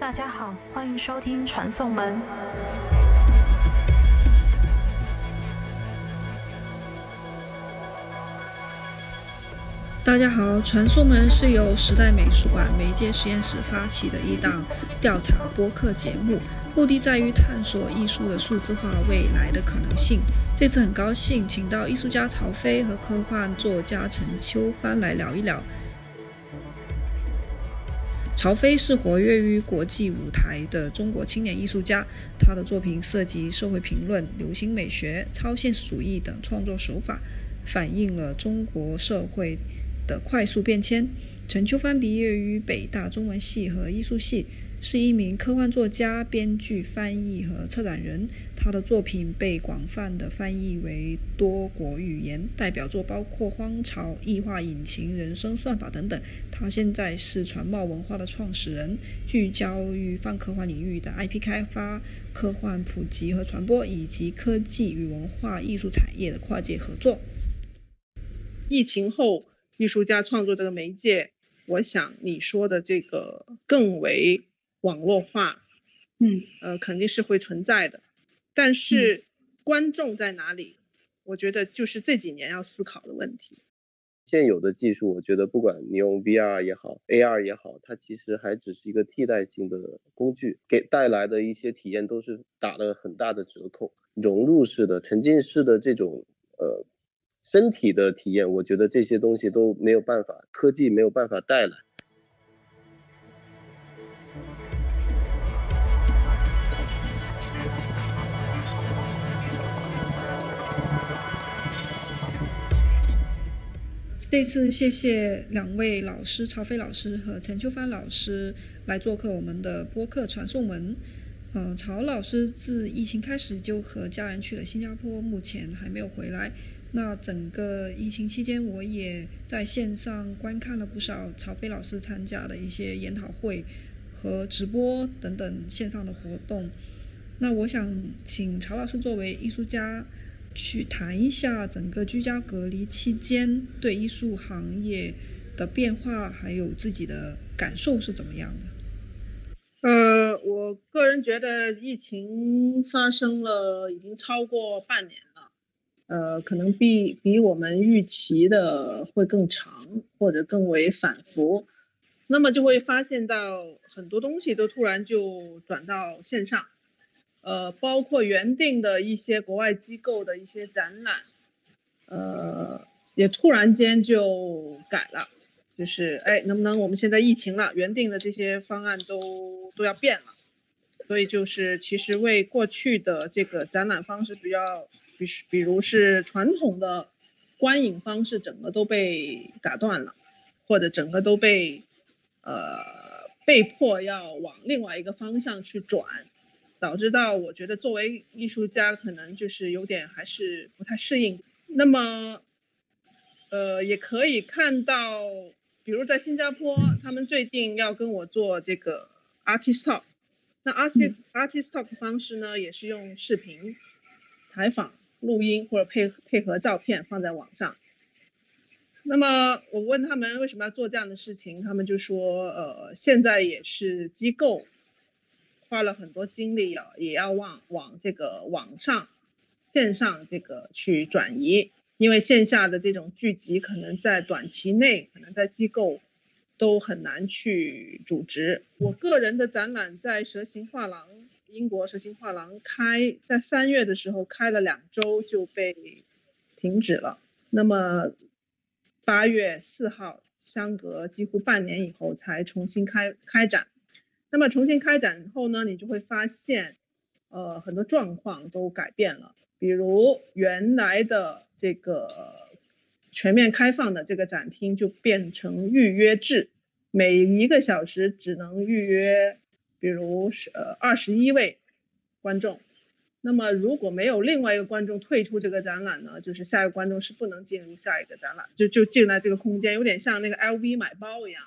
大家好，欢迎收听传送门。大家好，传送门是由时代美术馆媒介实验室发起的一档调查播客节目，目的在于探索艺术的数字化未来的可能性。这次很高兴请到艺术家曹飞和科幻作家陈秋帆来聊一聊。曹飞是活跃于国际舞台的中国青年艺术家，他的作品涉及社会评论、流行美学、超现实主义等创作手法，反映了中国社会的快速变迁。陈秋帆毕业于北大中文系和艺术系。是一名科幻作家、编剧、翻译和策展人。他的作品被广泛的翻译为多国语言，代表作包括《荒潮》《异化引擎》《人生算法》等等。他现在是传茂文化的创始人，聚焦于泛科幻领域的 IP 开发、科幻普及和传播，以及科技与文化艺术产业的跨界合作。疫情后，艺术家创作这个媒介，我想你说的这个更为。网络化，嗯，呃，肯定是会存在的，但是观众在哪里？我觉得就是这几年要思考的问题。现有的技术，我觉得不管你用 VR 也好，AR 也好，它其实还只是一个替代性的工具，给带来的一些体验都是打了很大的折扣。融入式的、沉浸式的这种呃身体的体验，我觉得这些东西都没有办法，科技没有办法带来。这次谢谢两位老师曹飞老师和陈秋帆老师来做客我们的播客传送门。嗯，曹老师自疫情开始就和家人去了新加坡，目前还没有回来。那整个疫情期间，我也在线上观看了不少曹飞老师参加的一些研讨会和直播等等线上的活动。那我想请曹老师作为艺术家。去谈一下整个居家隔离期间对艺术行业的变化，还有自己的感受是怎么样的？呃，我个人觉得疫情发生了已经超过半年了，呃，可能比比我们预期的会更长，或者更为反复，那么就会发现到很多东西都突然就转到线上。呃，包括原定的一些国外机构的一些展览，呃，也突然间就改了，就是哎，能不能我们现在疫情了，原定的这些方案都都要变了，所以就是其实为过去的这个展览方式比较，比比如是传统的观影方式，整个都被打断了，或者整个都被呃被迫要往另外一个方向去转。导致到我觉得作为艺术家可能就是有点还是不太适应。那么，呃，也可以看到，比如在新加坡，他们最近要跟我做这个 artist talk，那 artist artist talk 的方式呢，也是用视频采访、录音或者配配合照片放在网上。那么我问他们为什么要做这样的事情，他们就说，呃，现在也是机构。花了很多精力啊，也要往往这个网上、线上这个去转移，因为线下的这种聚集可能在短期内，可能在机构都很难去组织。我个人的展览在蛇形画廊，英国蛇形画廊开在三月的时候开了两周就被停止了，那么八月四号，相隔几乎半年以后才重新开开展。那么重新开展后呢，你就会发现，呃，很多状况都改变了。比如原来的这个全面开放的这个展厅就变成预约制，每一个小时只能预约，比如是呃二十一位观众。那么如果没有另外一个观众退出这个展览呢，就是下一个观众是不能进入下一个展览，就就进来这个空间，有点像那个 LV 买包一样。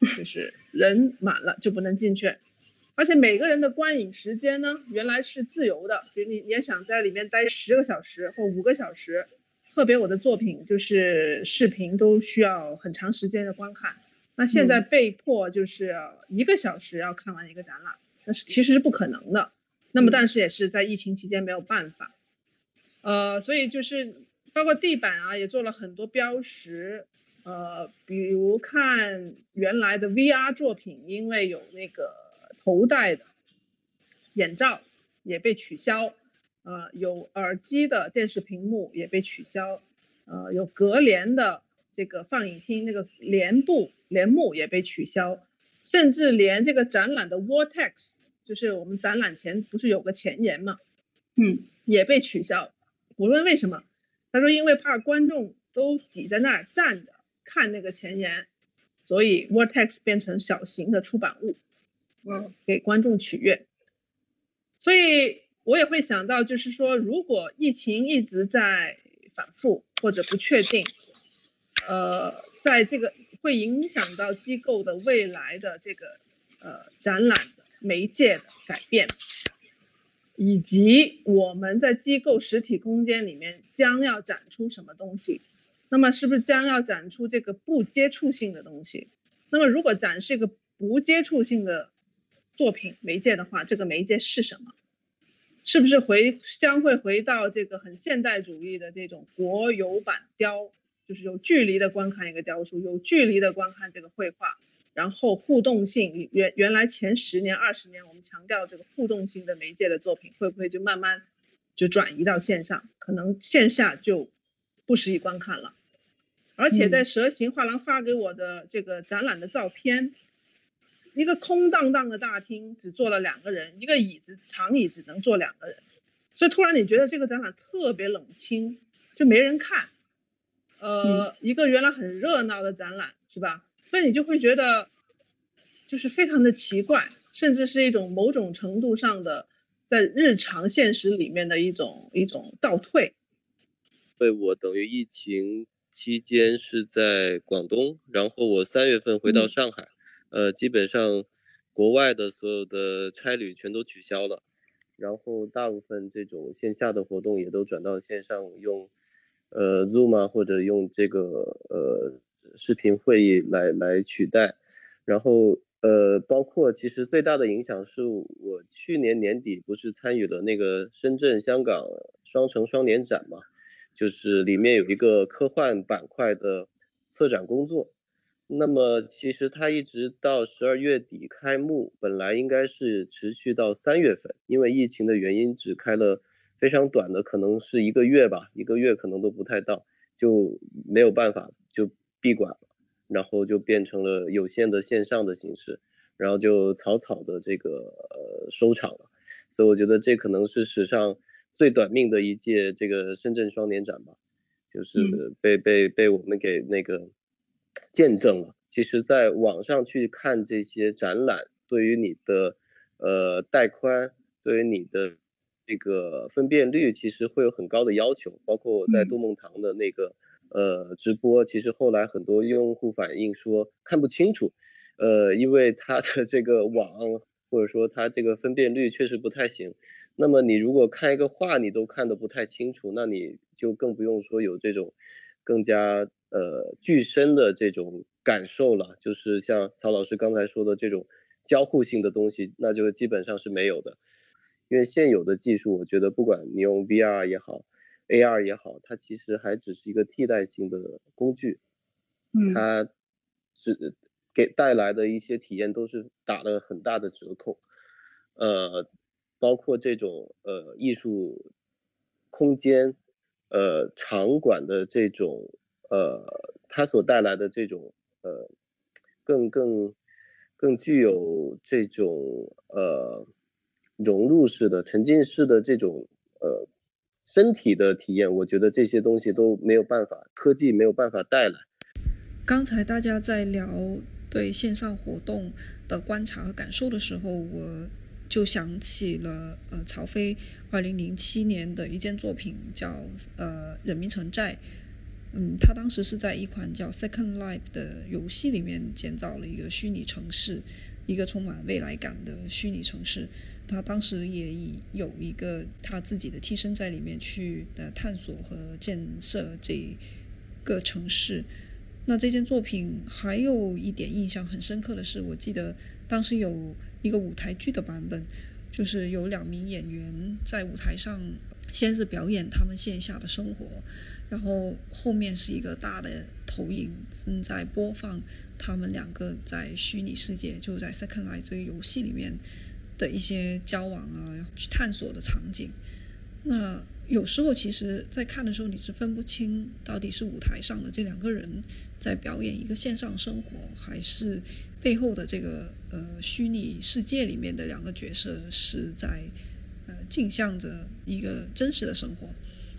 就是人满了就不能进去，而且每个人的观影时间呢，原来是自由的，比如你也想在里面待十个小时或五个小时，特别我的作品就是视频都需要很长时间的观看，那现在被迫就是一个小时要看完一个展览，那是其实是不可能的。那么但是也是在疫情期间没有办法，呃，所以就是包括地板啊也做了很多标识，呃，比如看原来的 VR 作品，因为有那个头戴的眼罩也被取消。呃，有耳机的电视屏幕也被取消，呃，有隔帘的这个放映厅那个帘布帘幕也被取消，甚至连这个展览的 vortex，就是我们展览前不是有个前言嘛，嗯，也被取消。我问为什么，他说因为怕观众都挤在那儿站着看那个前沿，所以 vortex 变成小型的出版物，嗯，给观众取悦，所以。我也会想到，就是说，如果疫情一直在反复或者不确定，呃，在这个会影响到机构的未来的这个呃展览媒介的改变，以及我们在机构实体空间里面将要展出什么东西，那么是不是将要展出这个不接触性的东西？那么如果展示一个不接触性的作品媒介的话，这个媒介是什么？是不是回将会回到这个很现代主义的这种国有版雕，就是有距离的观看一个雕塑，有距离的观看这个绘画，然后互动性原原来前十年二十年我们强调这个互动性的媒介的作品，会不会就慢慢就转移到线上？可能线下就不适宜观看了。而且在蛇形画廊发给我的这个展览的照片。一个空荡荡的大厅，只坐了两个人，一个椅子长椅只能坐两个人，所以突然你觉得这个展览特别冷清，就没人看。呃，一个原来很热闹的展览，是吧？所以你就会觉得，就是非常的奇怪，甚至是一种某种程度上的在日常现实里面的一种一种倒退。对我等于疫情期间是在广东，然后我三月份回到上海。呃，基本上国外的所有的差旅全都取消了，然后大部分这种线下的活动也都转到线上，用呃 Zoom 啊或者用这个呃视频会议来来取代。然后呃，包括其实最大的影响是我去年年底不是参与了那个深圳香港双城双年展嘛，就是里面有一个科幻板块的策展工作。那么其实它一直到十二月底开幕，本来应该是持续到三月份，因为疫情的原因只开了非常短的，可能是一个月吧，一个月可能都不太到，就没有办法就闭馆了，然后就变成了有限的线上的形式，然后就草草的这个呃收场了，所以我觉得这可能是史上最短命的一届这个深圳双年展吧，就是被被被我们给那个。见证了，其实，在网上去看这些展览，对于你的，呃，带宽，对于你的这个分辨率，其实会有很高的要求。包括我在杜梦堂的那个，呃，直播，其实后来很多用户反映说看不清楚，呃，因为它的这个网或者说它这个分辨率确实不太行。那么你如果看一个画，你都看得不太清楚，那你就更不用说有这种更加。呃，具身的这种感受了，就是像曹老师刚才说的这种交互性的东西，那就基本上是没有的。因为现有的技术，我觉得不管你用 VR 也好，AR 也好，它其实还只是一个替代性的工具，嗯，它只给带来的一些体验都是打了很大的折扣。呃，包括这种呃艺术空间，呃场馆的这种。呃，它所带来的这种呃，更更更具有这种呃融入式的、沉浸式的这种呃身体的体验，我觉得这些东西都没有办法，科技没有办法带来。刚才大家在聊对线上活动的观察和感受的时候，我就想起了呃曹飞二零零七年的一件作品，叫呃人民城寨。嗯，他当时是在一款叫 Second Life 的游戏里面建造了一个虚拟城市，一个充满未来感的虚拟城市。他当时也以有一个他自己的替身在里面去呃探索和建设这个城市。那这件作品还有一点印象很深刻的是，我记得当时有一个舞台剧的版本，就是有两名演员在舞台上先是表演他们线下的生活，然后后面是一个大的投影正在播放他们两个在虚拟世界，就在 Second Life 这个游戏里面的一些交往啊、去探索的场景。那有时候其实，在看的时候，你是分不清到底是舞台上的这两个人在表演一个线上生活，还是背后的这个呃虚拟世界里面的两个角色是在呃镜像着一个真实的生活。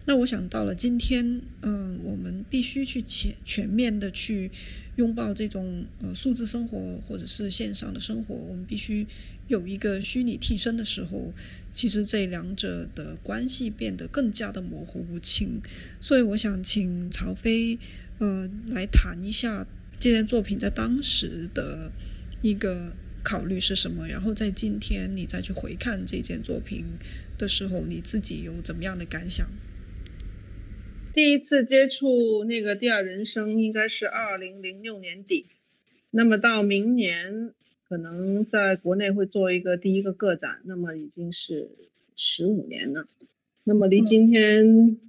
那我想到了今天，嗯，我们必须去全全面的去拥抱这种呃数字生活或者是线上的生活，我们必须有一个虚拟替身的时候。其实这两者的关系变得更加的模糊不清，所以我想请曹飞，呃，来谈一下这件作品在当时的一个考虑是什么，然后在今天你再去回看这件作品的时候，你自己有怎么样的感想？第一次接触那个第二人生应该是二零零六年底，那么到明年。可能在国内会做一个第一个个展，那么已经是十五年了。那么离今天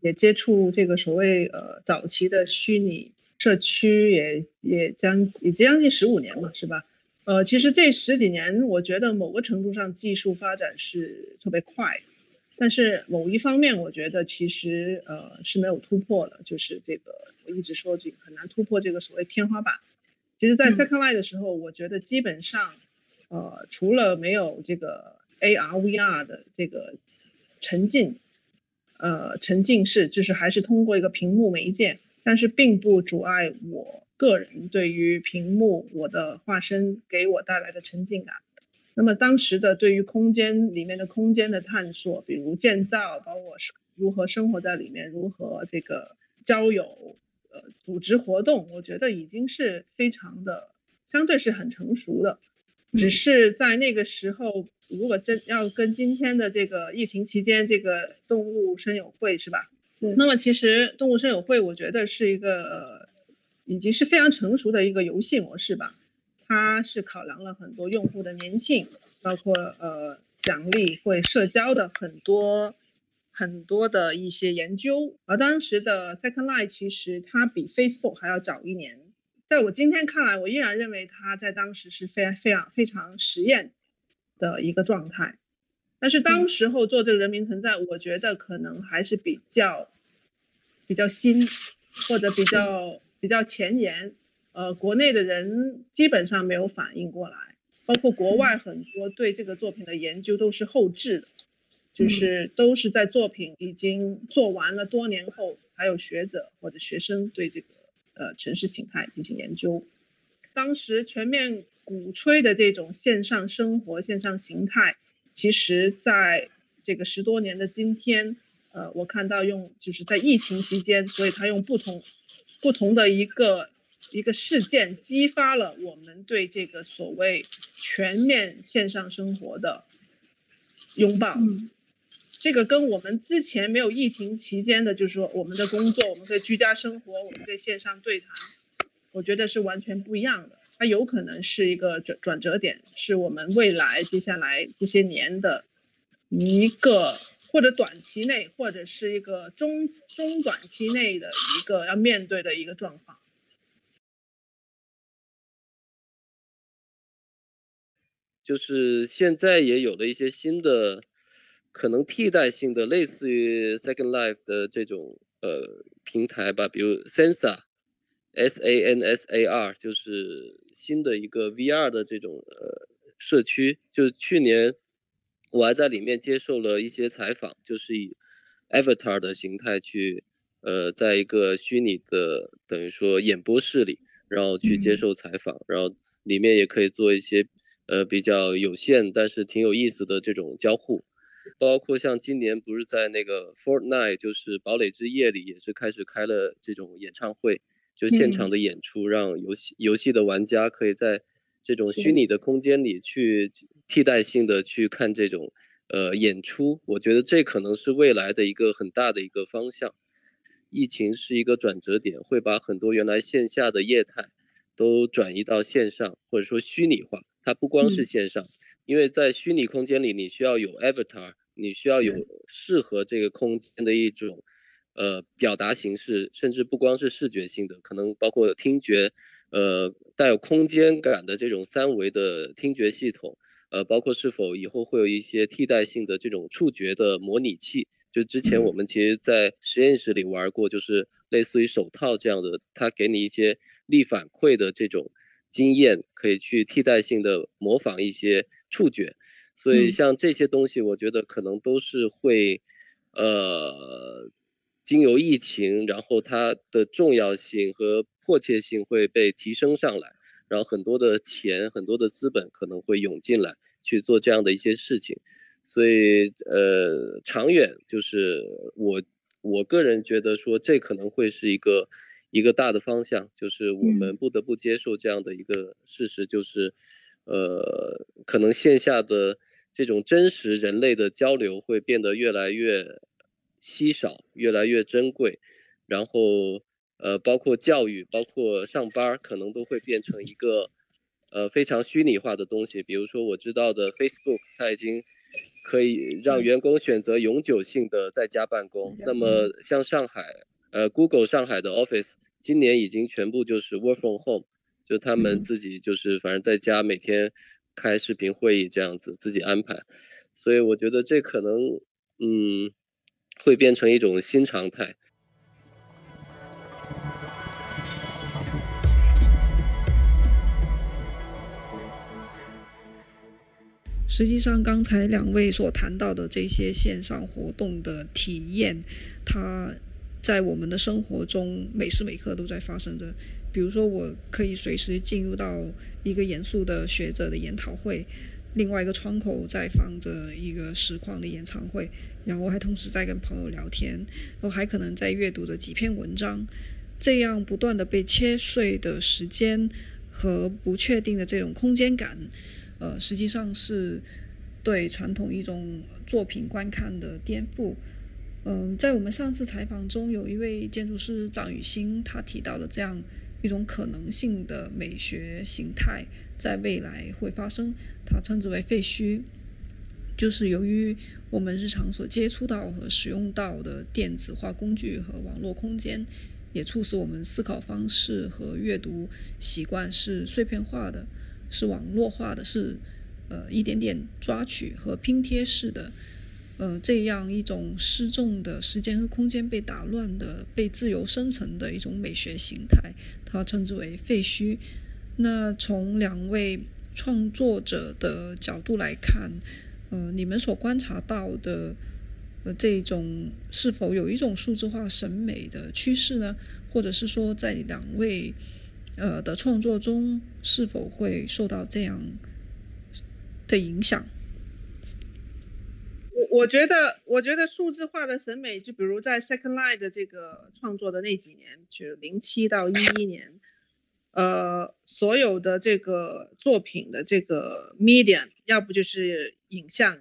也接触这个所谓呃早期的虚拟社区也也将也将近十五年嘛，是吧？呃，其实这十几年，我觉得某个程度上技术发展是特别快，但是某一方面，我觉得其实呃是没有突破的，就是这个我一直说这个很难突破这个所谓天花板。其实，在 Second Life 的时候，我觉得基本上，呃，除了没有这个 AR、VR 的这个沉浸，呃，沉浸式，就是还是通过一个屏幕媒介，但是并不阻碍我个人对于屏幕我的化身给我带来的沉浸感。那么当时的对于空间里面的空间的探索，比如建造，包括如何生活在里面，如何这个交友。呃，组织活动，我觉得已经是非常的，相对是很成熟的。只是在那个时候，如果真要跟今天的这个疫情期间这个动物声友会是吧？那么其实动物声友会，我觉得是一个已经是非常成熟的一个游戏模式吧。它是考量了很多用户的粘性，包括呃奖励会社交的很多。很多的一些研究，而当时的 Second Life 其实它比 Facebook 还要早一年，在我今天看来，我依然认为它在当时是非常非常非常实验的一个状态。但是当时候做这个人民存在，我觉得可能还是比较比较新，或者比较比较前沿。呃，国内的人基本上没有反应过来，包括国外很多对这个作品的研究都是后置的。就是都是在作品已经做完了多年后，还有学者或者学生对这个呃城市形态进行研究。当时全面鼓吹的这种线上生活、线上形态，其实在这个十多年的今天，呃，我看到用就是在疫情期间，所以他用不同不同的一个一个事件，激发了我们对这个所谓全面线上生活的拥抱。这个跟我们之前没有疫情期间的，就是说我们的工作，我们的居家生活，我们的线上对谈，我觉得是完全不一样的。它有可能是一个转转折点，是我们未来接下来这些年的一个或者短期内，或者是一个中中短期内的一个要面对的一个状况。就是现在也有了一些新的。可能替代性的类似于 Second Life 的这种呃平台吧，比如 Sansar，S A N S A R，就是新的一个 VR 的这种呃社区。就去年我还在里面接受了一些采访，就是以 Avatar 的形态去呃在一个虚拟的等于说演播室里，然后去接受采访，然后里面也可以做一些呃比较有限但是挺有意思的这种交互。包括像今年不是在那个 Fortnite，就是堡垒之夜里，也是开始开了这种演唱会，就现场的演出，让游戏游戏的玩家可以在这种虚拟的空间里去替代性的去看这种呃演出，我觉得这可能是未来的一个很大的一个方向。疫情是一个转折点，会把很多原来线下的业态都转移到线上，或者说虚拟化。它不光是线上，因为在虚拟空间里，你需要有 avatar，你需要有适合这个空间的一种呃表达形式，甚至不光是视觉性的，可能包括听觉，呃带有空间感的这种三维的听觉系统，呃包括是否以后会有一些替代性的这种触觉的模拟器。就之前我们其实，在实验室里玩过，就是类似于手套这样的，它给你一些力反馈的这种经验，可以去替代性的模仿一些触觉。所以像这些东西，我觉得可能都是会，呃，经由疫情，然后它的重要性和迫切性会被提升上来，然后很多的钱、很多的资本可能会涌进来去做这样的一些事情。所以，呃，长远就是我我个人觉得说，这可能会是一个一个大的方向，就是我们不得不接受这样的一个事实，就是，呃，可能线下的这种真实人类的交流会变得越来越稀少，越来越珍贵，然后，呃，包括教育，包括上班，可能都会变成一个，呃，非常虚拟化的东西。比如说，我知道的 Facebook，它已经。可以让员工选择永久性的在家办公。那么像上海，呃，Google 上海的 Office 今年已经全部就是 Work from Home，就他们自己就是反正在家每天开视频会议这样子自己安排。所以我觉得这可能，嗯，会变成一种新常态。实际上，刚才两位所谈到的这些线上活动的体验，它在我们的生活中每时每刻都在发生着。比如说，我可以随时进入到一个严肃的学者的研讨会，另外一个窗口在放着一个实况的演唱会，然后还同时在跟朋友聊天，然后还可能在阅读着几篇文章。这样不断的被切碎的时间和不确定的这种空间感。呃，实际上是对传统一种作品观看的颠覆。嗯，在我们上次采访中，有一位建筑师张雨欣，他提到了这样一种可能性的美学形态，在未来会发生。他称之为“废墟”，就是由于我们日常所接触到和使用到的电子化工具和网络空间，也促使我们思考方式和阅读习惯是碎片化的。是网络化的，是呃一点点抓取和拼贴式的，呃这样一种失重的时间和空间被打乱的、被自由生成的一种美学形态，它称之为废墟。那从两位创作者的角度来看，呃，你们所观察到的呃这种是否有一种数字化审美的趋势呢？或者是说，在两位？呃的创作中是否会受到这样的影响？我我觉得，我觉得数字化的审美，就比如在 Second Light 的这个创作的那几年，就零七到一一年，呃，所有的这个作品的这个 medium，要不就是影像，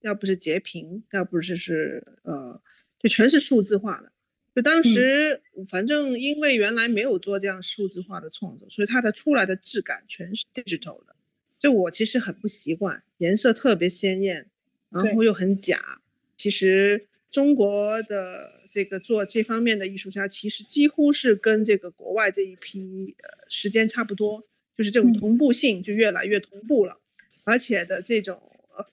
要不是截屏，要不就是呃，就全是数字化的。就当时，反正因为原来没有做这样数字化的创作，所以它的出来的质感全是 digital 的。就我其实很不习惯，颜色特别鲜艳，然后又很假。其实中国的这个做这方面的艺术家，其实几乎是跟这个国外这一批呃时间差不多，就是这种同步性就越来越同步了，而且的这种呃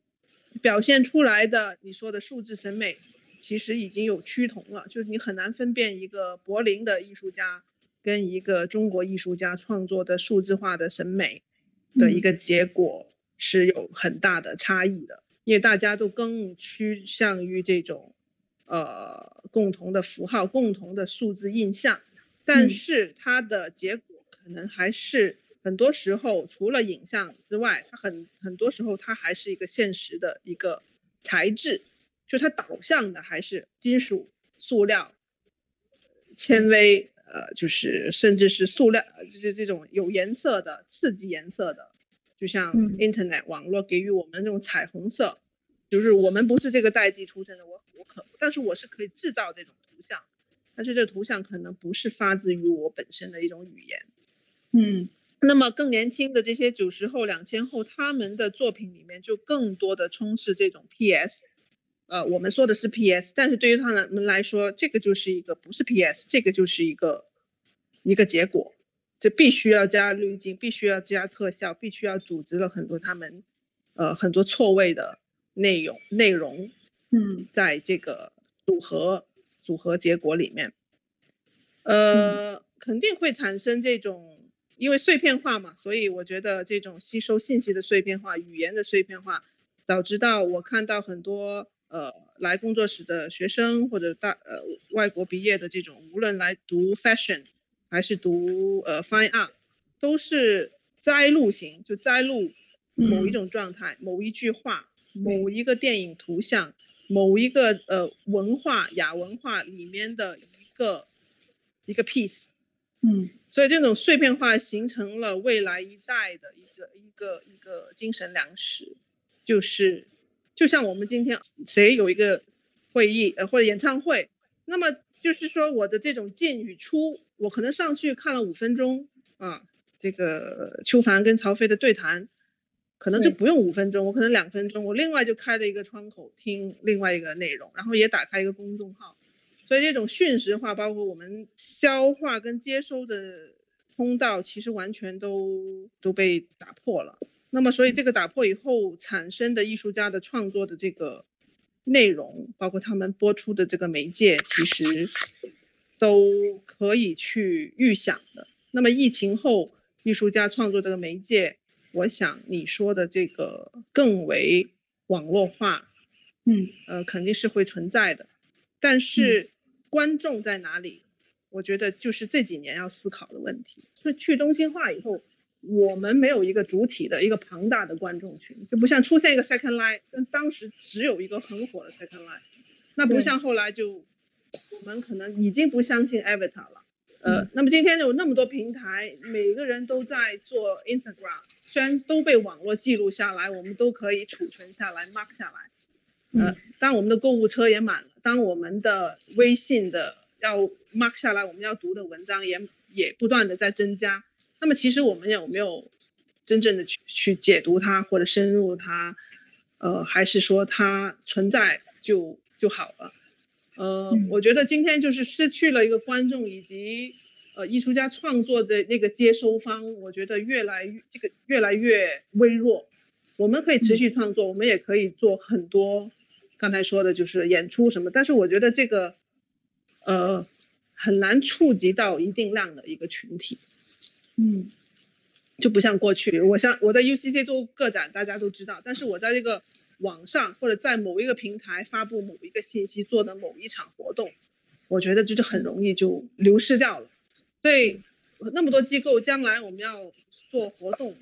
表现出来的你说的数字审美。其实已经有趋同了，就是你很难分辨一个柏林的艺术家跟一个中国艺术家创作的数字化的审美的一个结果是有很大的差异的，因为大家都更趋向于这种呃共同的符号、共同的数字印象，但是它的结果可能还是很多时候除了影像之外，它很很多时候它还是一个现实的一个材质。就它导向的还是金属、塑料、纤维，呃，就是甚至是塑料，就是这种有颜色的、刺激颜色的就像嗯。Internet 网络给予我们那种彩虹色，就是我们不是这个代际出生的，我我可，但是我是可以制造这种图像，但是这图像可能不是发自于我本身的一种语言。嗯。那么更年轻的这些九十后、两千后，他们的作品里面就更多的充斥这种 PS，呃，我们说的是 PS，但是对于他们来说，这个就是一个不是 PS，这个就是一个一个结果，这必须要加滤镜，必须要加特效，必须要组织了很多他们呃很多错位的内容内容嗯。在这个组合组合结果里面，呃，肯定会产生这种，因为碎片化嘛，所以我觉得这种吸收信息的碎片化、语言的碎片化，导致到我看到很多呃来工作室的学生或者大呃外国毕业的这种，无论来读 fashion 还是读呃 fine art，都是摘录型，就摘录某一嗯种状态、某一句话、某一个电影图像、某一个呃文化亚文化里面的一个一个 piece。嗯。所以这种碎片化形成了未来一代的一个一个一个精神粮食，就是就像我们今天谁有一个会议呃或者演唱会，那么就是说我的这种进与出，我可能上去看了五分钟啊，这个邱凡跟曹飞的对谈，可能就不用五分钟，我可能两分钟，我另外就开了一个窗口听另外一个内容，然后也打开一个公众号。所以这种瞬时化，包括我们消化跟接收的通道，其实完全都都被打破了。那么，所以这个打破以后产生的艺术家的创作的这个内容，包括他们播出的这个媒介，其实都可以去预想的。那么疫情后，艺术家创作这个媒介，我想你说的这个更为网络化，嗯呃，肯定是会存在的。但是观众在哪里？我觉得就是这几年要思考的问题。就去中心化以后，我们没有一个主体的一个庞大的观众群，就不像出现一个 second line，跟当时只有一个很火的 second line，那不像后来就我们可能已经不相信 Avatar 了。呃，那么今天有那么多平台，每个人都在做 Instagram，虽然都被网络记录下来，我们都可以储存下来、mark 下来。呃嗯，当我们的购物车也满了，当我们的微信的要 mark 下来我们要读的文章也也不断的在增加，那么其实我们有没有真正的去去解读它或者深入它，呃，还是说它存在就就好了？呃，嗯我觉得今天就是失去了一个观众以及呃艺术家创作的那个接收方，我觉得越来越这个越来越微弱。我们可以持续创作，我们也可以做很多刚才说的就是演出什么，但是我觉得这个呃很难触及到一定量的一个群体。嗯就不像过去，我像我在 UCC 做个展，大家都知道，但是我在这个网上或者在某一个平台发布某一个信息做的某一场活动，我觉得这就很容易就流失掉了。所以那么多机构，将来我们要做活动，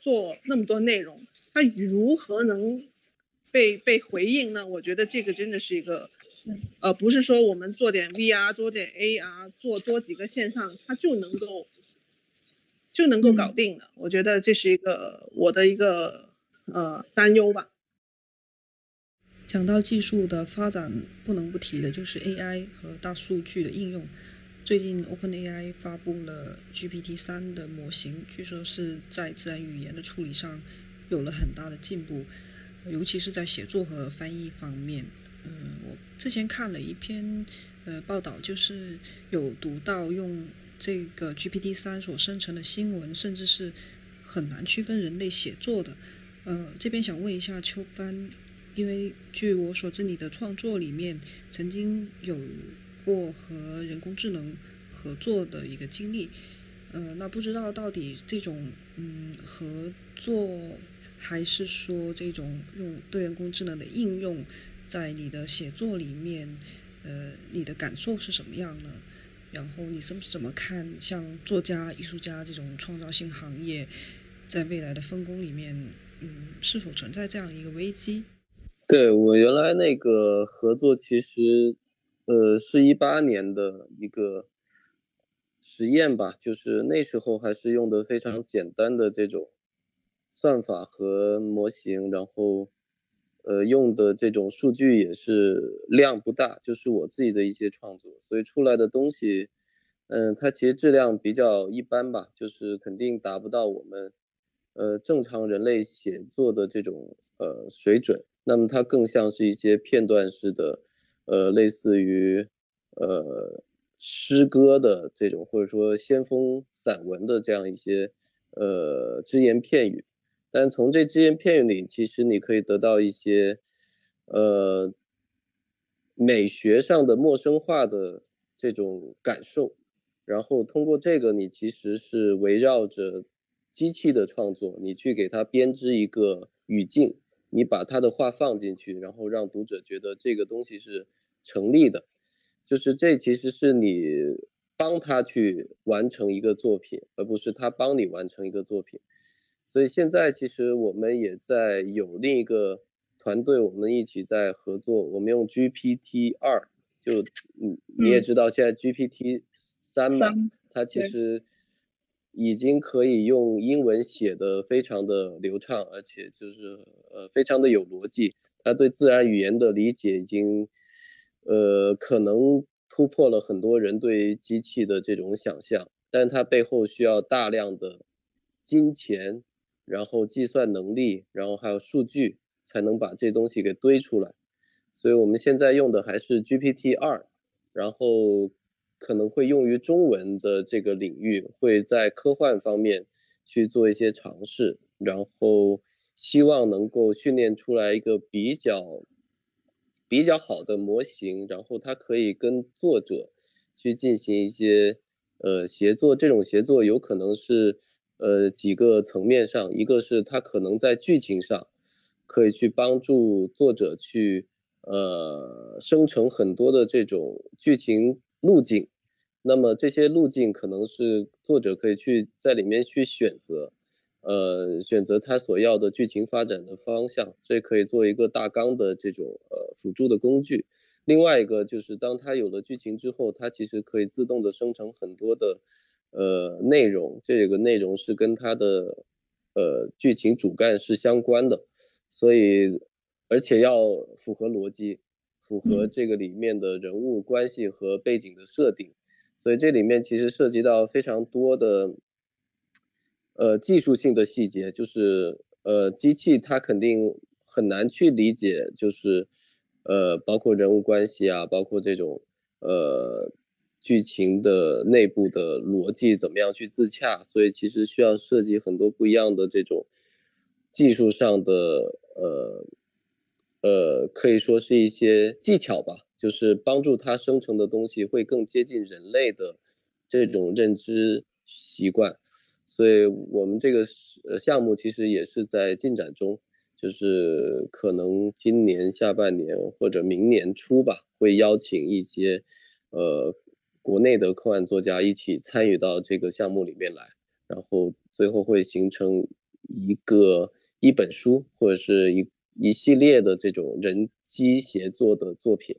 做那么多内容，它如何能被被回应呢？我觉得这个真的是一个，呃，不是说我们做点 VR，做点 AR，做多几个线上，它就能够就能够搞定的。我觉得这是一个我的一个呃担忧吧。讲到技术的发展，不能不提的就是 AI 和大数据的应用。最近 OpenAI 发布了 GPT 三的模型，据说是在自然语言的处理上有了很大的进步，尤其是在写作和翻译方面。嗯，我之前看了一篇呃报道，就是有读到用这个 GPT 三所生成的新闻，甚至是很难区分人类写作的。呃，这边想问一下秋帆，因为据我所知，你的创作里面曾经有过和人工智能合作的一个经历，呃，那不知道到底这种嗯合作，还是说这种用对人工智能的应用，在你的写作里面，呃，你的感受是什么样呢？然后你是怎么看像作家、艺术家这种创造性行业，在未来的分工里面，嗯，是否存在这样一个危机？对我原来那个合作，其实，呃，是一八年的一个实验吧，就是那时候还是用的非常简单的这种算法和模型，然后呃用的这种数据也是量不大，就是我自己的一些创作，所以出来的东西，嗯，它其实质量比较一般吧，就是肯定达不到我们呃正常人类写作的这种呃水准。那么它更像是一些片段式的，呃，类似于呃诗歌的这种，或者说先锋散文的这样一些呃只言片语。但从这只言片语里，其实你可以得到一些呃美学上的陌生化的这种感受。然后通过这个，你其实是围绕着机器的创作，你去给它编织一个语境。你把他的话放进去，然后让读者觉得这个东西是成立的，就是这其实是你帮他去完成一个作品，而不是他帮你完成一个作品。所以现在其实我们也在有另一个团队，我们一起在合作。我们用 GPT 二，就嗯你也知道现在 GPT 三嘛，它其实。已经可以用英文写的非常的流畅，而且就是呃非常的有逻辑。他对自然语言的理解已经，呃可能突破了很多人对机器的这种想象。但它背后需要大量的金钱，然后计算能力，然后还有数据，才能把这东西给堆出来。所以我们现在用的还是 GPT 二，然后。可能会用于中文的这个领域，会在科幻方面去做一些尝试，然后希望能够训练出来一个比较比较好的模型，然后它可以跟作者去进行一些呃协作。这种协作有可能是呃几个层面上，一个是它可能在剧情上可以去帮助作者去呃生成很多的这种剧情。路径，那么这些路径可能是作者可以去在里面去选择，呃，选择他所要的剧情发展的方向，这可以做一个大纲的这种呃辅助的工具。另外一个就是当他有了剧情之后，它其实可以自动的生成很多的呃内容，这个内容是跟它的呃剧情主干是相关的，所以而且要符合逻辑。符合这个里面的人物关系和背景的设定，所以这里面其实涉及到非常多的，呃，技术性的细节，就是呃，机器它肯定很难去理解，就是呃，包括人物关系啊，包括这种呃剧情的内部的逻辑怎么样去自洽，所以其实需要设计很多不一样的这种技术上的呃。呃，可以说是一些技巧吧，就是帮助它生成的东西会更接近人类的这种认知习惯，所以我们这个呃项目其实也是在进展中，就是可能今年下半年或者明年初吧，会邀请一些呃国内的科幻作家一起参与到这个项目里面来，然后最后会形成一个一本书或者是一。一系列的这种人机协作的作品，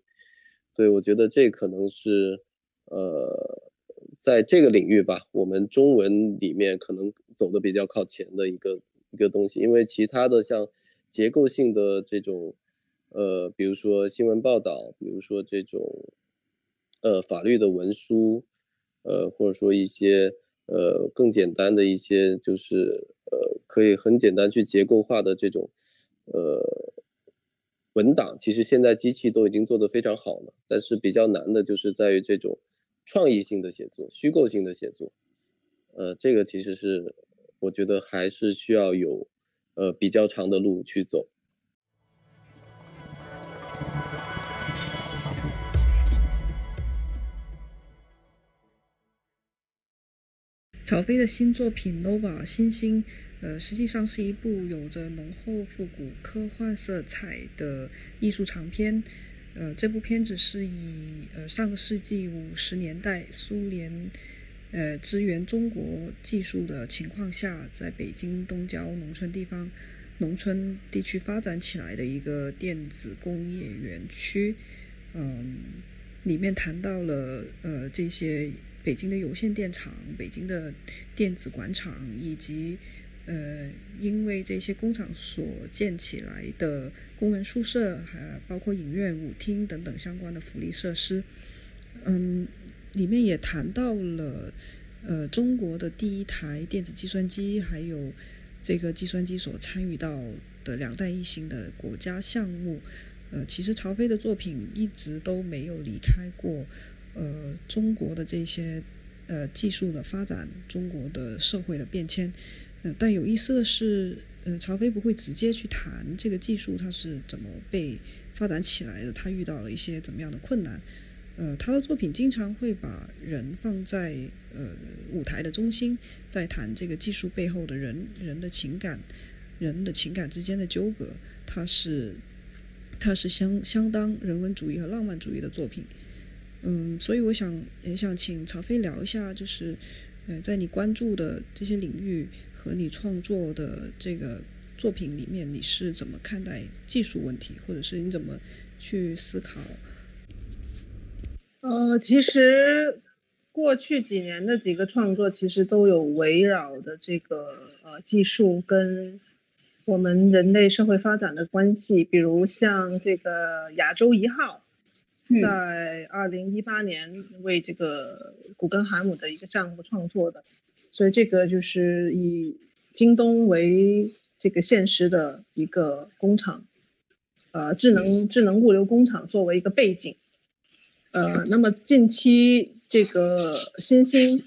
对我觉得这可能是，呃，在这个领域吧，我们中文里面可能走的比较靠前的一个一个东西，因为其他的像结构性的这种，呃，比如说新闻报道，比如说这种，呃，法律的文书，呃，或者说一些呃更简单的一些，就是呃可以很简单去结构化的这种。呃，文档其实现在机器都已经做得非常好了，但是比较难的就是在于这种创意性的写作、虚构性的写作。呃，这个其实是我觉得还是需要有呃比较长的路去走。曹飞的新作品《nova 星星》。呃，实际上是一部有着浓厚复古科幻色彩的艺术长片。呃，这部片子是以呃上个世纪五十年代苏联呃支援中国技术的情况下，在北京东郊农村地方、农村地区发展起来的一个电子工业园区。嗯，里面谈到了呃这些北京的有线电厂、北京的电子管厂以及。呃，因为这些工厂所建起来的工人宿舍，还包括影院、舞厅等等相关的福利设施，嗯，里面也谈到了，呃，中国的第一台电子计算机，还有这个计算机所参与到的两弹一星的国家项目。呃，其实曹飞的作品一直都没有离开过，呃，中国的这些呃技术的发展，中国的社会的变迁。嗯，但有意思的是，呃，曹飞不会直接去谈这个技术它是怎么被发展起来的，他遇到了一些怎么样的困难。呃，他的作品经常会把人放在呃舞台的中心，在谈这个技术背后的人人的情感，人的情感之间的纠葛。他是他是相相当人文主义和浪漫主义的作品。嗯，所以我想也想请曹飞聊一下，就是呃，在你关注的这些领域。和你创作的这个作品里面，你是怎么看待技术问题，或者是你怎么去思考？呃，其实过去几年的几个创作，其实都有围绕的这个呃技术跟我们人类社会发展的关系，比如像这个亚洲一号，在二零一八年为这个古根海姆的一个项目创作的。所以这个就是以京东为这个现实的一个工厂，呃，智能智能物流工厂作为一个背景，呃，那么近期这个新兴，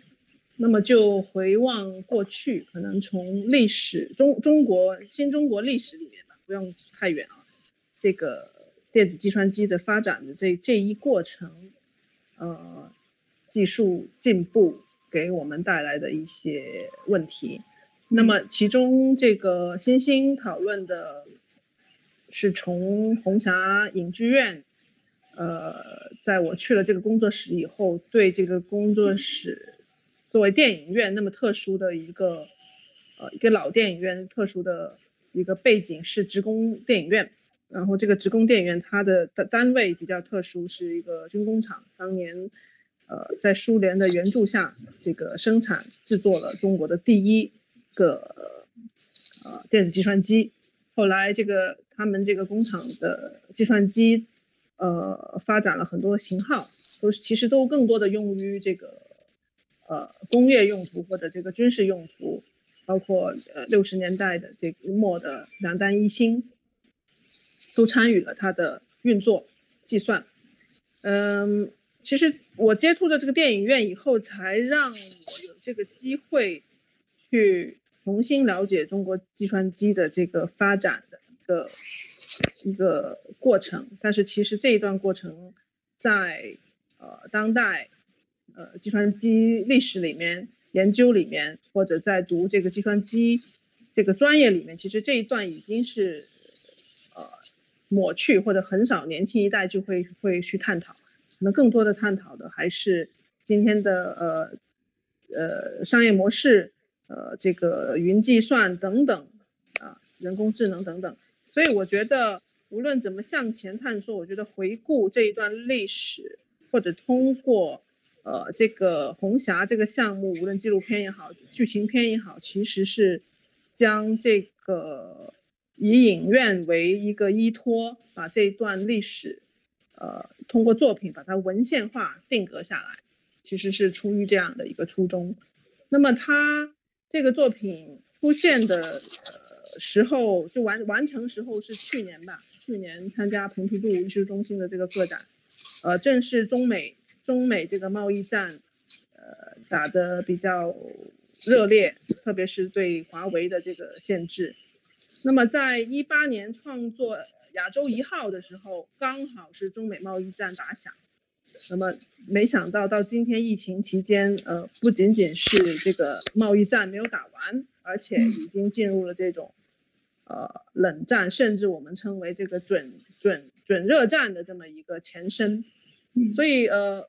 那么就回望过去，可能从历史中中国新中国历史里面吧，不用太远啊，这个电子计算机的发展的这这一过程，呃，技术进步。给我们带来的一些问题，那么其中这个星星讨论的是从红霞影剧院，呃，在我去了这个工作室以后，对这个工作室作为电影院那么特殊的一个，呃，一个老电影院特殊的一个背景是职工电影院，然后这个职工电影院它的单单位比较特殊，是一个军工厂，当年。呃，在苏联的援助下，这个生产制作了中国的第一个呃电子计算机。后来，这个他们这个工厂的计算机，呃，发展了很多型号，都是其实都更多的用于这个呃工业用途或者这个军事用途，包括呃六十年代的这个末的两弹一星，都参与了它的运作计算，嗯。其实我接触了这个电影院以后，才让我有这个机会去重新了解中国计算机的这个发展的一个一个过程。但是其实这一段过程，在呃当代呃计算机历史里面研究里面，或者在读这个计算机这个专业里面，其实这一段已经是呃抹去，或者很少年轻一代就会会去探讨。可能更多的探讨的还是今天的呃呃商业模式，呃这个云计算等等啊人工智能等等，所以我觉得无论怎么向前探索，我觉得回顾这一段历史，或者通过呃这个红霞这个项目，无论纪录片也好，剧情片也好，其实是将这个以影院为一个依托，把这一段历史。呃，通过作品把它文献化、定格下来，其实是出于这样的一个初衷。那么他这个作品出现的呃时候，就完完成时候是去年吧？去年参加蓬皮杜艺术中心的这个个展，呃，正是中美中美这个贸易战，呃，打得比较热烈，特别是对华为的这个限制。那么在一八年创作。亚洲一号的时候，刚好是中美贸易战打响，那么没想到到今天疫情期间，呃，不仅仅是这个贸易战没有打完，而且已经进入了这种，呃，冷战，甚至我们称为这个准准准热战的这么一个前身。所以，呃，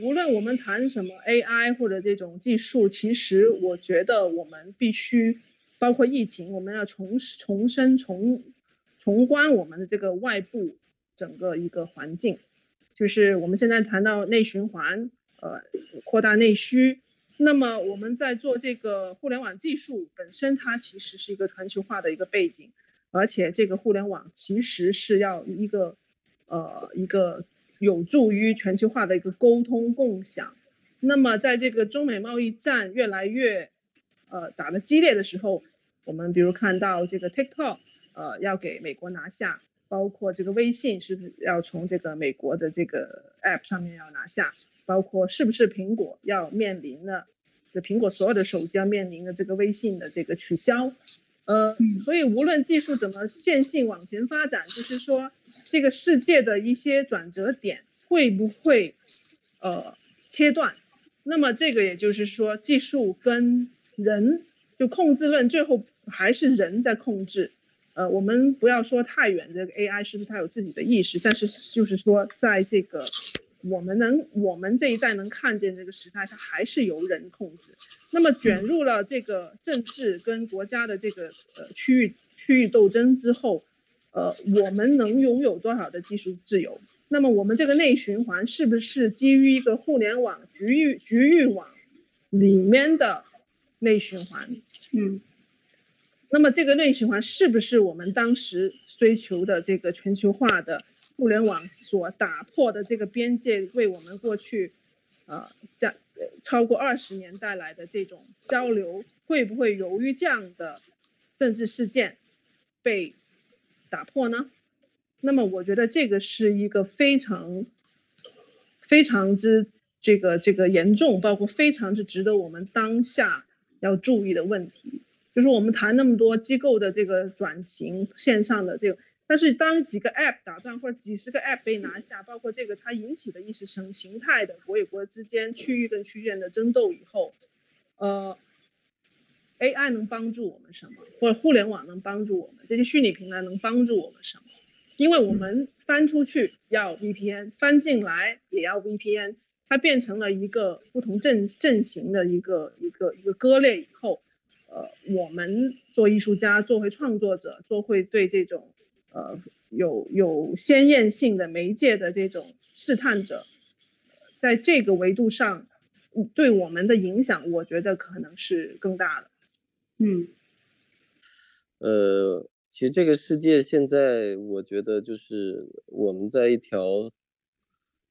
无论我们谈什么 AI 或者这种技术，其实我觉得我们必须，包括疫情，我们要重重生重。宏观我们的这个外部整个一个环境，就是我们现在谈到内循环，呃，扩大内需，那么我们在做这个互联网技术本身，它其实是一个全球化的一个背景，而且这个互联网其实是要一个呃一个有助于全球化的一个沟通共享。那么在这个中美贸易战越来越呃打得激烈的时候，我们比如看到这个 TikTok 呃要给美国拿下，包括这个微信是不是要从这个美国的这个 App 上面要拿下？包括是不是苹果要面临的，就苹果所有的手机要面临的这个微信的这个取消，呃，所以无论技术怎么线性往前发展，就是说这个世界的一些转折点会不会呃切断？那么这个也就是说，技术跟人就控制论最后还是人在控制。呃，我们不要说太远，这个 AI 是不是它有自己的意识？但是就是说在这个。我们能，我们这一代能看见这个时代，它还是由人控制。那么卷入了这个政治跟国家的这个呃区域区域斗争之后，呃，我们能拥有多少的技术自由？那么我们这个内循环是不是基于一个互联网局域局域网里面的内循环？嗯，那么这个内循环是不是我们当时追求的这个全球化的？互联网所打破的这个边界，为我们过去，呃，在超过二十年带来的这种交流，会不会由于这样的政治事件被打破呢？那么，我觉得这个是一个非常、非常之这个这个严重，包括非常之值得我们当下要注意的问题。就是我们谈那么多机构的这个转型，线上的这个。但是当几个 App 打断或者几十个 App 被拿下，包括这个它引起的意识形形态的国与国之间、区域跟区域间的争斗以后，呃，AI 能帮助我们什么？或者互联网能帮助我们？这些虚拟平台能帮助我们什么？因为我们翻出去要 VPN，翻进来也要 VPN，它变成了一个不同阵阵型的一个一个一个割裂以后，呃，我们做艺术家、做回创作者、做会对这种。呃，有有鲜艳性的媒介的这种试探者，在这个维度上，对我们的影响，我觉得可能是更大的。嗯，呃，其实这个世界现在，我觉得就是我们在一条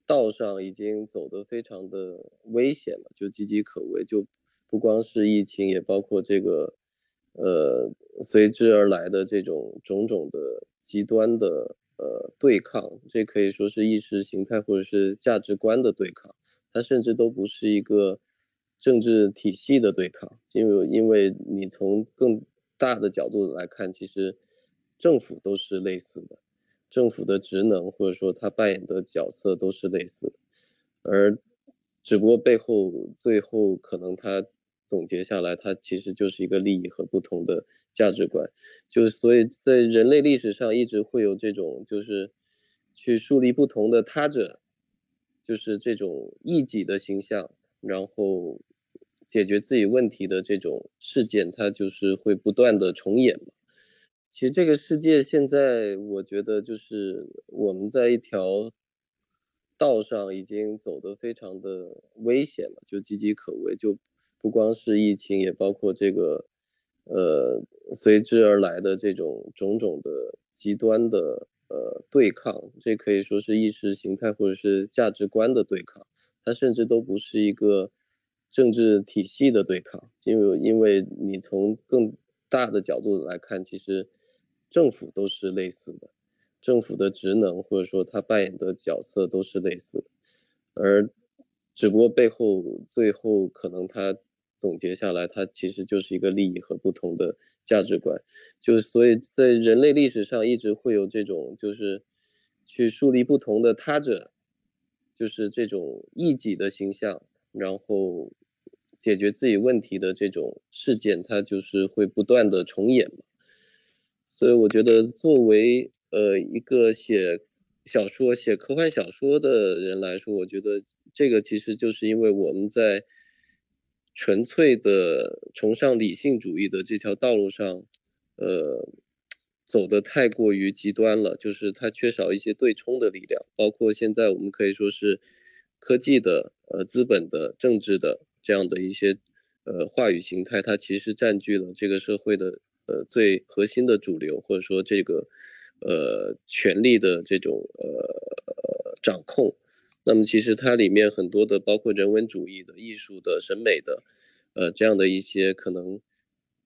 道上已经走得非常的危险了，就岌岌可危，就不光是疫情，也包括这个，呃，随之而来的这种种种的。极端的呃对抗，这可以说是意识形态或者是价值观的对抗，它甚至都不是一个政治体系的对抗，因为因为你从更大的角度来看，其实政府都是类似的，政府的职能或者说他扮演的角色都是类似的，而只不过背后最后可能他总结下来，它其实就是一个利益和不同的。价值观，就所以在人类历史上一直会有这种，就是去树立不同的他者，就是这种异己的形象，然后解决自己问题的这种事件，它就是会不断的重演嘛。其实这个世界现在，我觉得就是我们在一条道上已经走得非常的危险了，就岌岌可危，就不光是疫情，也包括这个。呃，随之而来的这种种种的极端的呃对抗，这可以说是意识形态或者是价值观的对抗，它甚至都不是一个政治体系的对抗，因为因为你从更大的角度来看，其实政府都是类似的，政府的职能或者说他扮演的角色都是类似的，而只不过背后最后可能他。总结下来，它其实就是一个利益和不同的价值观，就所以在人类历史上一直会有这种，就是去树立不同的他者，就是这种异己的形象，然后解决自己问题的这种事件，它就是会不断的重演嘛。所以我觉得，作为呃一个写小说、写科幻小说的人来说，我觉得这个其实就是因为我们在。纯粹的崇尚理性主义的这条道路上，呃，走的太过于极端了，就是它缺少一些对冲的力量。包括现在我们可以说是科技的、呃资本的、政治的这样的一些呃话语形态，它其实占据了这个社会的呃最核心的主流，或者说这个呃权力的这种呃掌控。那么其实它里面很多的，包括人文主义的、艺术的、审美的，呃这样的一些可能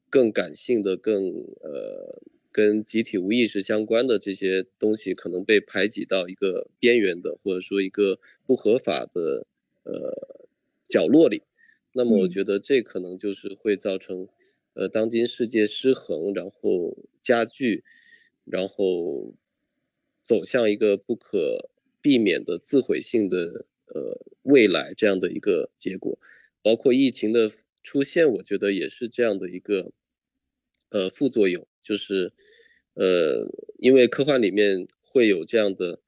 更感性的、更呃。跟集体无意识相关的这些东西，可能被排挤到一个边缘的，或者说一个不合法的呃角落里。那么，我觉得这可能就是会造成呃当今世界失衡，然后加剧，然后走向一个不可避免的自毁性的呃未来这样的一个结果。包括疫情的出现，我觉得也是这样的一个呃副作用。就是，呃，因为科幻里面会有这样的，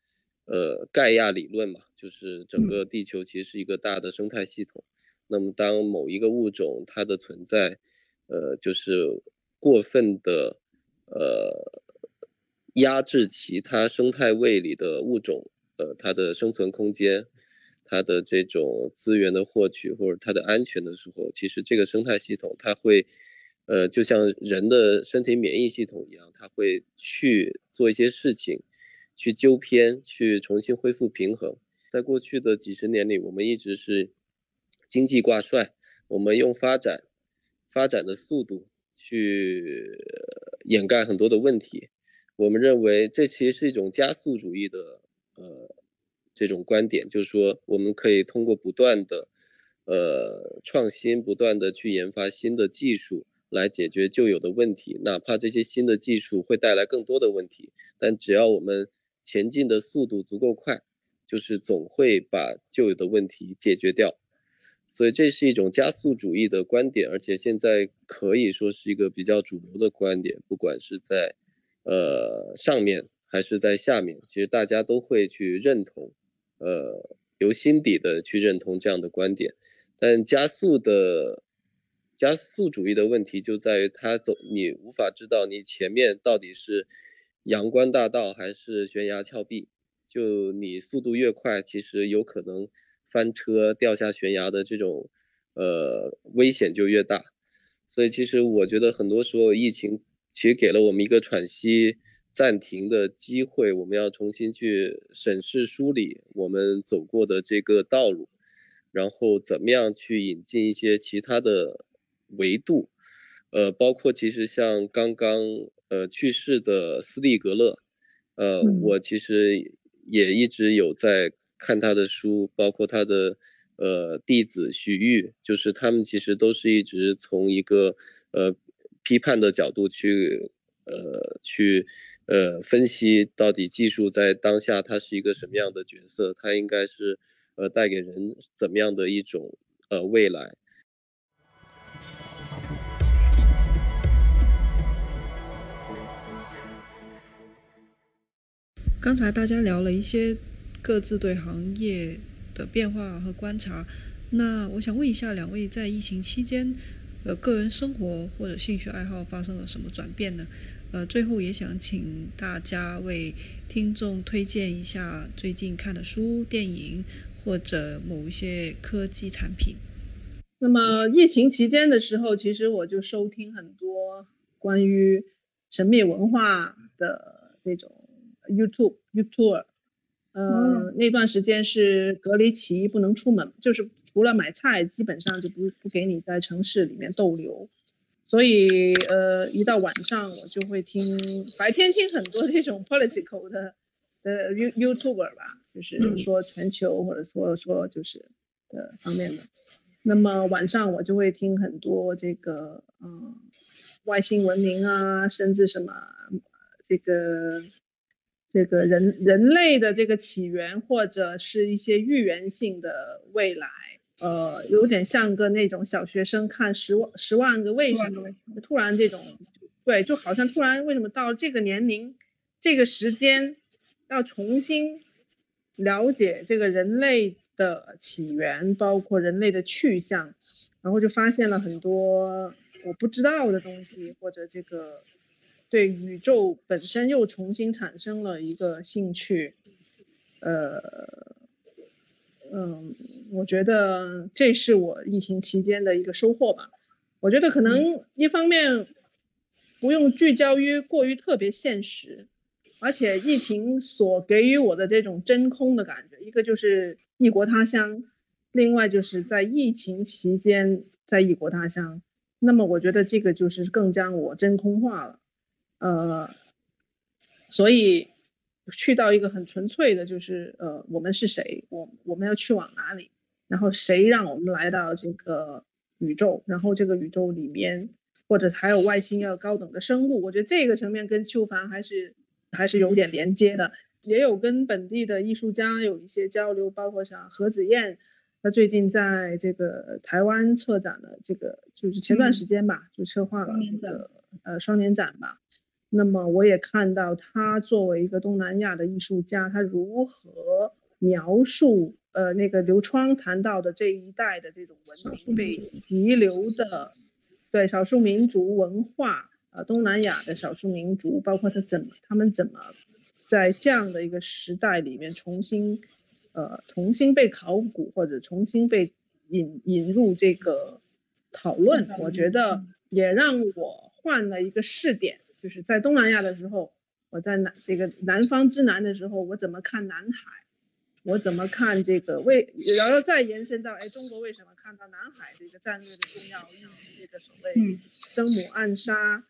呃，盖亚理论嘛，就是整个地球其实是一个大的生态系统。那么，当某一个物种它的存在，呃，就是过分的，呃，压制其他生态位里的物种，呃，它的生存空间，它的这种资源的获取或者它的安全的时候，其实这个生态系统它会。呃，就像人的身体免疫系统一样，它会去做一些事情，去纠偏，去重新恢复平衡。在过去的几十年里，我们一直是经济挂帅，我们用发展发展的速度去掩盖很多的问题。我们认为这其实是一种加速主义的呃这种观点，就是说我们可以通过不断的呃创新，不断的去研发新的技术。来解决旧有的问题，哪怕这些新的技术会带来更多的问题，但只要我们前进的速度足够快，就是总会把旧有的问题解决掉。所以这是一种加速主义的观点，而且现在可以说是一个比较主流的观点，不管是在呃上面还是在下面，其实大家都会去认同，呃，由心底的去认同这样的观点。但加速的。加速主义的问题就在于它走，你无法知道你前面到底是阳关大道还是悬崖峭壁。就你速度越快，其实有可能翻车掉下悬崖的这种呃危险就越大。所以其实我觉得很多时候疫情其实给了我们一个喘息暂停的机会，我们要重新去审视梳理我们走过的这个道路，然后怎么样去引进一些其他的。维度，呃，包括其实像刚刚呃去世的斯蒂格勒，呃，我其实也一直有在看他的书，包括他的呃弟子许玉，就是他们其实都是一直从一个呃批判的角度去呃去呃分析到底技术在当下它是一个什么样的角色，它应该是呃带给人怎么样的一种呃未来。刚才大家聊了一些各自对行业的变化和观察，那我想问一下两位，在疫情期间，呃，个人生活或者兴趣爱好发生了什么转变呢？呃，最后也想请大家为听众推荐一下最近看的书、电影或者某一些科技产品。那么疫情期间的时候，其实我就收听很多关于神秘文化的这种。YouTube YouTube，呃，那段时间是隔离期，不能出门，就是除了买菜，基本上就不不给你在城市里面逗留。所以，呃，一到晚上我就会听，白天听很多这种 political 的呃 You YouTuber 吧，就是说全球或者说说就是的方面的。那么晚上我就会听很多这个，嗯，外星文明啊，甚至什么这个。这个人人类的这个起源，或者是一些预言性的未来，呃，有点像个那种小学生看十万十万个为什么，突然这种，对，就好像突然为什么到这个年龄，这个时间，要重新了解这个人类的起源，包括人类的去向，然后就发现了很多我不知道的东西，或者这个。对宇宙本身又重新产生了一个兴趣，呃，嗯，我觉得这是我疫情期间的一个收获吧。我觉得可能一方面不用聚焦于过于特别现实，而且疫情所给予我的这种真空的感觉，一个就是异国他乡，另外就是在疫情期间在异国他乡，那么我觉得这个就是更将我真空化了，呃，所以。去到一个很纯粹的，就是呃，我们是谁？我我们要去往哪里？然后谁让我们来到这个宇宙？然后这个宇宙里面，或者还有外星要高等的生物？我觉得这个层面跟邱凡还是还是有点连接的，也有跟本地的艺术家有一些交流，包括像何子燕，他最近在这个台湾策展的这个，就是前段时间吧，就策划了一个呃双年展吧。那么我也看到他作为一个东南亚的艺术家，他如何描述呃那个刘窗谈到的这一代的这种文明被遗留的，对少数民族文化，呃东南亚的少数民族，包括他怎么他们怎么在这样的一个时代里面重新呃重新被考古或者重新被引引入这个讨论，我觉得也让我换了一个视点。就是在东南亚的时候，我在南这个南方之南的时候，我怎么看南海？我怎么看这个为？然后再延伸到，哎，中国为什么看到南海这个战略的重要？这个所谓生母暗沙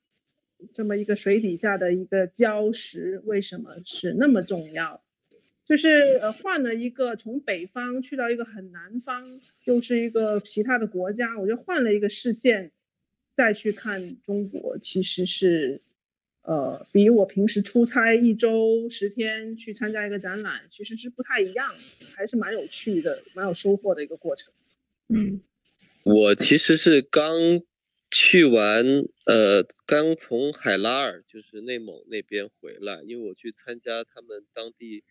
这么一个水底下的一个礁石，为什么是那么重要？就是呃换了一个从北方去到一个很南方，又是一个其他的国家，我就换了一个视线再去看中国，其实是。呃，比我平时出差一周十天去参加一个展览，其实是不太一样，还是蛮有趣的，蛮有收获的一个过程。嗯，我其实是刚去完，呃，刚从海拉尔，就是内蒙那边回来，因为我去参加他们当地，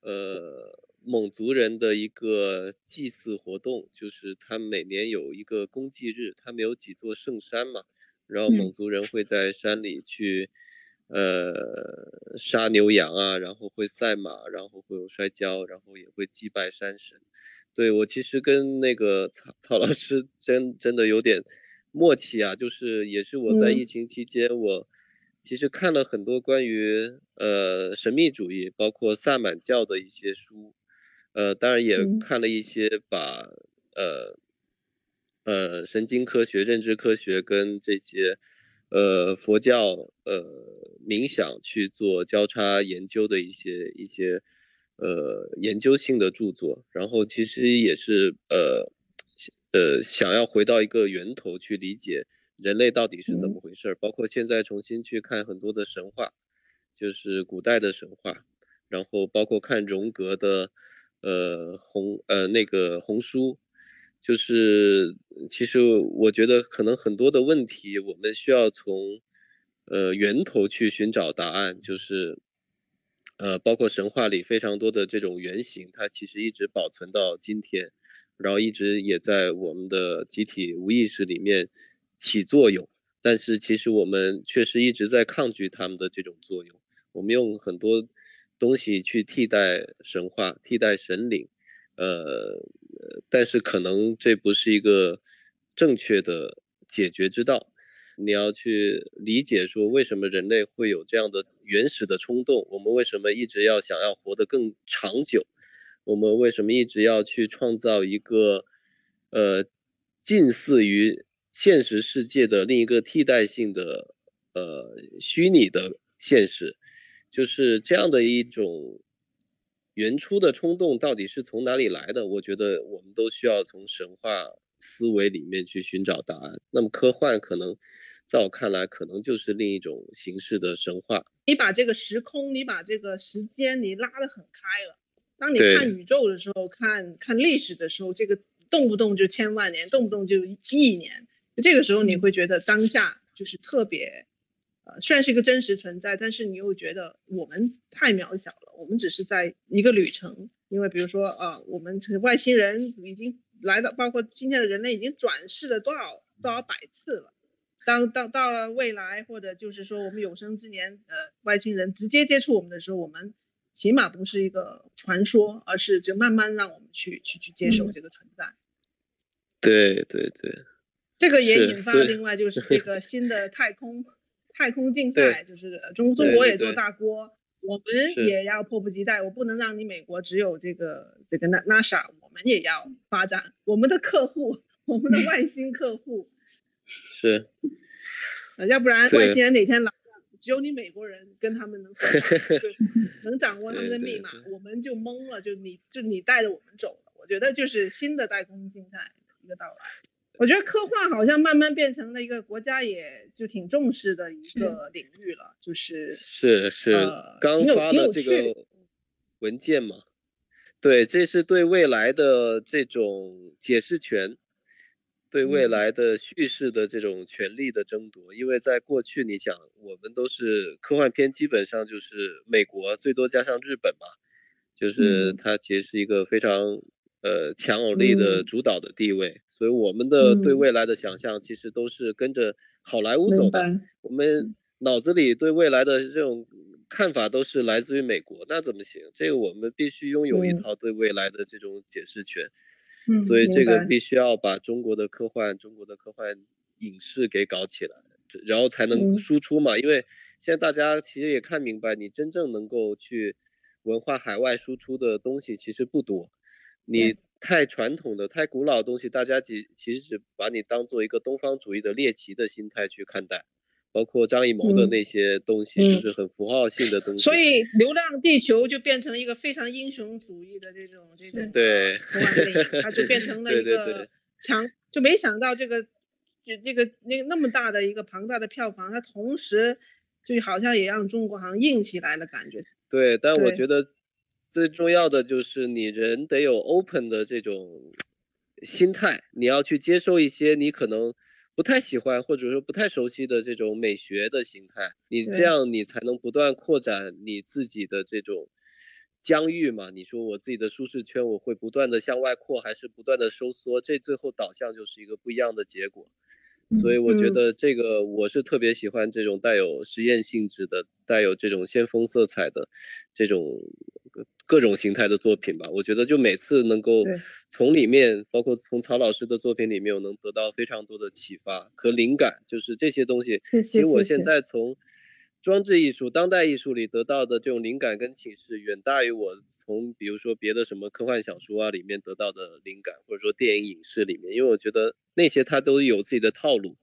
呃，蒙族人的一个祭祀活动，就是他每年有一个公祭日，他们有几座圣山嘛。然后蒙族人会在山里去，呃，杀牛羊啊，然后会赛马，然后会有摔跤，然后也会祭拜山神。对我其实跟那个曹曹老师 真真的有点默契啊，就是也是我在疫情期间，我其实看了很多关于呃神秘主义，包括萨满教的一些书，呃，当然也看了一些把呃。呃，神经科学、认知科学跟这些，呃，佛教、呃，冥想去做交叉研究的一些一些，呃，研究性的著作。然后其实也是呃，呃，想要回到一个源头去理解人类到底是怎么回事儿。包括现在重新去看很多的神话，就是古代的神话，然后包括看荣格的，呃，红呃那个红书。就是，其实我觉得可能很多的问题，我们需要从，呃源头去寻找答案。就是，呃，包括神话里非常多的这种原型，它其实一直保存到今天，然后一直也在我们的集体无意识里面起作用。但是其实我们确实一直在抗拒他们的这种作用。我们用很多东西去替代神话，替代神灵。呃，但是可能这不是一个正确的解决之道。你要去理解说，为什么人类会有这样的原始的冲动？我们为什么一直要想要活得更长久？我们为什么一直要去创造一个呃近似于现实世界的另一个替代性的呃虚拟的现实？就是这样的一种。原初的冲动到底是从哪里来的？我觉得我们都需要从神话思维里面去寻找答案。那么科幻可能，在我看来，可能就是另一种形式的神话。你把这个时空，你把这个时间，你拉得很开了。当你看宇宙的时候，看看历史的时候，这个动不动就千万年，动不动就亿年，这个时候你会觉得当下就是特别。呃，虽然是一个真实存在，但是你又觉得我们太渺小了。我们只是在一个旅程，因为比如说啊，我们外星人已经来到，包括今天的人类已经转世了多少多少百次了。当到到了未来，或者就是说我们有生之年，呃，外星人直接接触我们的时候，我们起码不是一个传说，而是就慢慢让我们去去去接受嗯这个存在。对对对，这个也引发所以另外就是这个新的太空太空竞赛，就是中中国也做大锅，我们也要迫不及待。我不能让你美国只有这个这个 Na- NASA，我们也要发展我们的客户，我们的外星客户，是，呃要不然外星人哪天来了，只有你美国人跟他们能 能掌握他们的密码，我们就懵了，就你就你带着我们走了。我觉得就是新的太空竞赛的一个到来。我觉得科幻好像慢慢变成了一个国家也就挺重视的一个领域了，就是是是呃，刚发的这个文件嘛？对，这是对未来的这种解释权，对未嗯来的叙事的这种权利的争夺。因为在过去，你想，我们都是科幻片，基本上就是美国，最多加上日本嘛，就是嗯它其实是一个非常呃强有力的嗯。主导的地位，所以我们的对嗯。未来的想象其实都是跟着好莱坞走的。我们。脑子里对未来的这种看法都是来自于美国，那怎么行？这个我们必须拥有一嗯。套对未来的这种解释权，嗯，所以这个必。须要把中国的科幻、中国的科幻影视给搞起来，然后才能嗯。输出嘛。因为现在大家其实也看明白，你真正能够去文化海外输出的东西其实不多，你太传统的、太古老的东西，大家其其实只把你当做一个东方主义的猎奇的心态去看待，包括张艺谋的嗯那些东西，嗯就是很符号性的东西。所以《流浪地球》就变成一个非常英雄主义的这种这种对它就变成了对一个对对强，就没想到这个这这个那个那么大的一个庞大的票房，它同时就好像也让中国好像硬起来了感觉。对，但我觉得最重要的就是你人得有 open 的这种心态，你要去接受一些你可能不太喜欢或者说不太熟悉的这种美学的形态，你这样你才能不断扩展你自己的这种疆域嘛。你说我自己的舒适圈，我会不断的向外扩，还是不断的收缩？这最后导向就是一个不一样的结果。所以我觉嗯得这个我是特别喜欢这种带有实验性质的、带有这种先锋色彩的这种各各种形态的作品吧。我觉得就每次能够从里面，包括从曹老师的作品里面，我能得到非常多的启发和灵感。就是这些东西，其实我现在从装置艺术、当代艺术里得到的这种灵感跟启示，远大于我从比如说别的什么科幻小说啊里面得到的灵感，或者说电影影视里面，因为我觉得那些它都有自己的套路，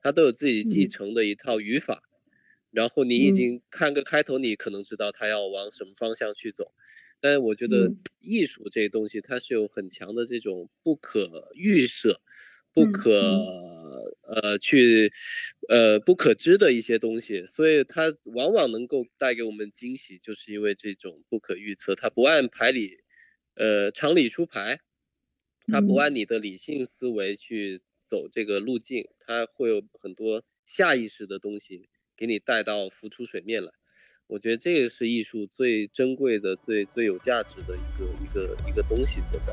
它都有自己继嗯承的一套语法，然后你已嗯经看个开头，你可能知道它要往什么方向去走。但是我觉得嗯。艺术这东西，它是有很强的这种不可预设、不嗯可、呃去呃不可知的一些东西，所以它往往能够带给我们惊喜，就是因为这种不可预测，它不按牌理呃常理出牌，它不嗯。按你的理性思维去走这个路径，它会有很多下意识的东西给你带到浮出水面来。我觉得这个是艺术最珍贵的、最最有价值的一个一个一个东西所在。